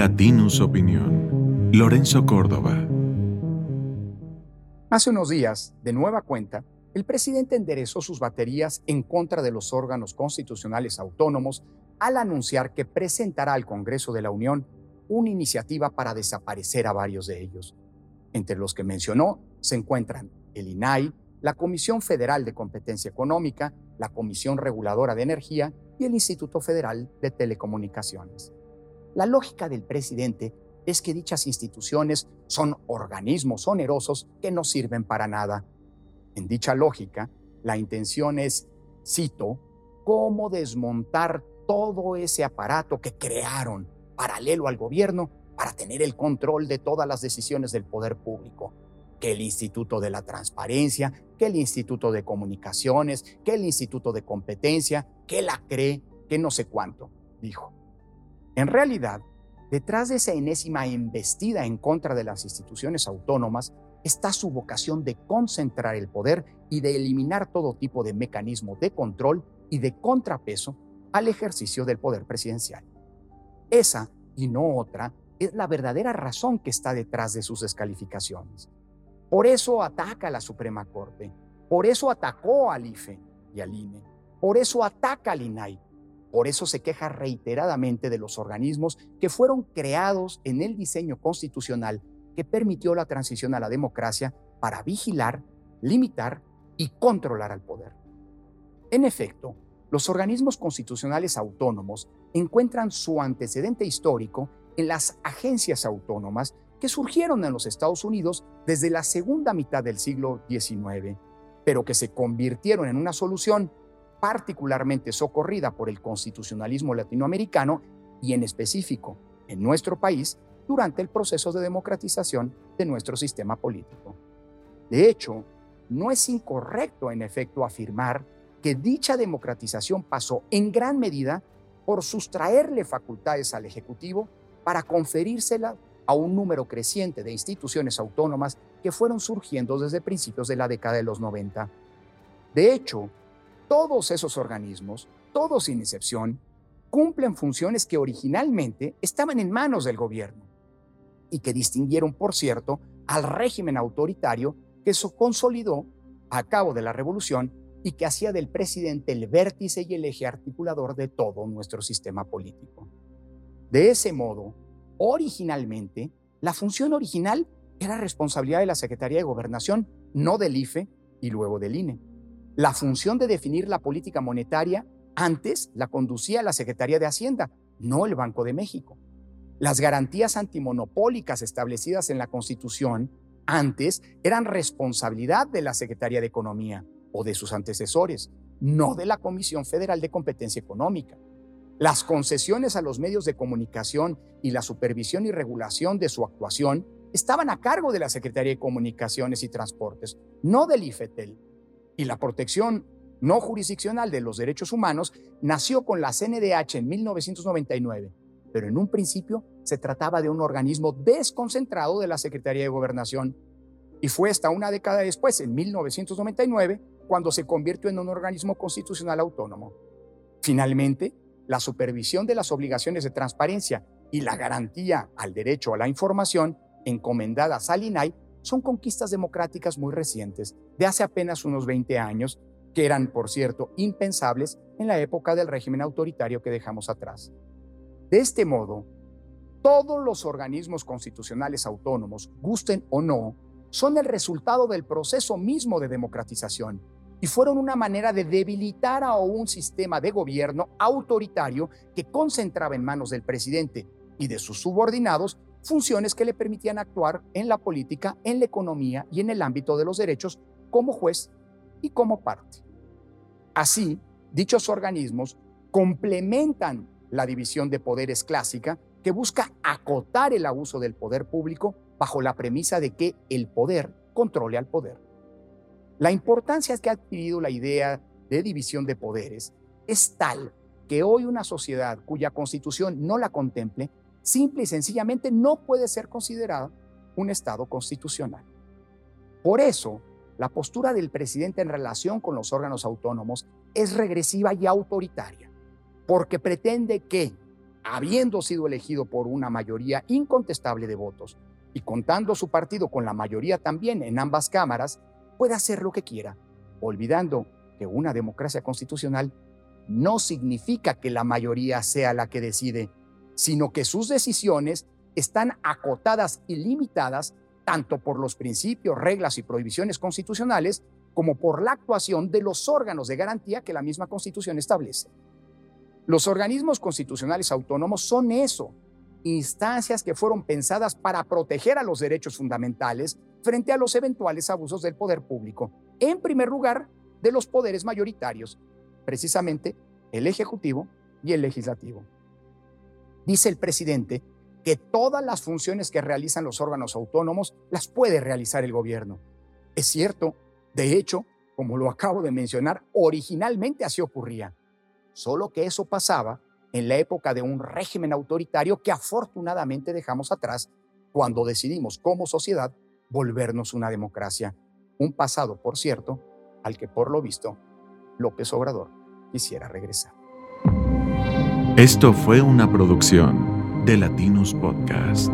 Latinus Opinión. Lorenzo Córdoba. Hace unos días, de nueva cuenta, el presidente enderezó sus baterías en contra de los órganos constitucionales autónomos al anunciar que presentará al Congreso de la Unión una iniciativa para desaparecer a varios de ellos. Entre los que mencionó se encuentran el INAI, la Comisión Federal de Competencia Económica, la Comisión Reguladora de Energía y el Instituto Federal de Telecomunicaciones. La lógica del presidente es que dichas instituciones son organismos onerosos que no sirven para nada. En dicha lógica, la intención es, cito, cómo desmontar todo ese aparato que crearon paralelo al gobierno para tener el control de todas las decisiones del poder público. Que el Instituto de la Transparencia, que el Instituto de Comunicaciones, que el Instituto de Competencia, que la CRE, que no sé cuánto, dijo. En realidad, detrás de esa enésima embestida en contra de las instituciones autónomas está su vocación de concentrar el poder y de eliminar todo tipo de mecanismo de control y de contrapeso al ejercicio del poder presidencial. Esa, y no otra, es la verdadera razón que está detrás de sus descalificaciones. Por eso ataca a la Suprema Corte, por eso atacó al IFE y al INE, por eso ataca al INAI, por eso se queja reiteradamente de los organismos que fueron creados en el diseño constitucional que permitió la transición a la democracia para vigilar, limitar y controlar al poder. En efecto, los organismos constitucionales autónomos encuentran su antecedente histórico en las agencias autónomas que surgieron en los Estados Unidos desde la segunda mitad del siglo XIX, pero que se convirtieron en una solución particularmente socorrida por el constitucionalismo latinoamericano y en específico en nuestro país durante el proceso de democratización de nuestro sistema político. De hecho, no es incorrecto en efecto afirmar que dicha democratización pasó en gran medida por sustraerle facultades al Ejecutivo para conferírsela a un número creciente de instituciones autónomas que fueron surgiendo desde principios de la década de los 90. De hecho, todos esos organismos, todos sin excepción, cumplen funciones que originalmente estaban en manos del gobierno y que distinguieron, por cierto, al régimen autoritario que se consolidó a cabo de la revolución y que hacía del presidente el vértice y el eje articulador de todo nuestro sistema político. De ese modo, originalmente, la función original era responsabilidad de la Secretaría de Gobernación, no del IFE y luego del INE. La función de definir la política monetaria antes la conducía la Secretaría de Hacienda, no el Banco de México. Las garantías antimonopólicas establecidas en la Constitución antes eran responsabilidad de la Secretaría de Economía o de sus antecesores, no de la Comisión Federal de Competencia Económica. Las concesiones a los medios de comunicación y la supervisión y regulación de su actuación estaban a cargo de la Secretaría de Comunicaciones y Transportes, no del IFETEL y la protección no jurisdiccional de los derechos humanos nació con la CNDH en 1999, pero en un principio se trataba de un organismo desconcentrado de la Secretaría de Gobernación y fue hasta una década después, en 1999, cuando se convirtió en un organismo constitucional autónomo. Finalmente, la supervisión de las obligaciones de transparencia y la garantía al derecho a la información encomendadas al INAI son conquistas democráticas muy recientes, de hace apenas unos 20 años, que eran, por cierto, impensables en la época del régimen autoritario que dejamos atrás. De este modo, todos los organismos constitucionales autónomos, gusten o no, son el resultado del proceso mismo de democratización y fueron una manera de debilitar a un sistema de gobierno autoritario que concentraba en manos del presidente y de sus subordinados funciones que le permitían actuar en la política, en la economía y en el ámbito de los derechos como juez y como parte. Así, dichos organismos complementan la división de poderes clásica que busca acotar el abuso del poder público bajo la premisa de que el poder controle al poder. La importancia que ha adquirido la idea de división de poderes es tal que hoy una sociedad cuya constitución no la contemple simple y sencillamente no puede ser considerada un Estado constitucional. Por eso, la postura del presidente en relación con los órganos autónomos es regresiva y autoritaria, porque pretende que, habiendo sido elegido por una mayoría incontestable de votos y contando su partido con la mayoría también en ambas cámaras, puede hacer lo que quiera, olvidando que una democracia constitucional no significa que la mayoría sea la que decide, sino que sus decisiones están acotadas y limitadas tanto por los principios, reglas y prohibiciones constitucionales como por la actuación de los órganos de garantía que la misma Constitución establece. Los organismos constitucionales autónomos son eso, instancias que fueron pensadas para proteger a los derechos fundamentales frente a los eventuales abusos del poder público, en primer lugar de los poderes mayoritarios, precisamente el Ejecutivo y el Legislativo. Dice el presidente que todas las funciones que realizan los órganos autónomos las puede realizar el gobierno. Es cierto, de hecho, como lo acabo de mencionar, originalmente así ocurría, solo que eso pasaba en la época de un régimen autoritario que afortunadamente dejamos atrás cuando decidimos como sociedad volvernos una democracia. Un pasado, por cierto, al que por lo visto López Obrador quisiera regresar. Esto fue una producción de Latinos Podcast.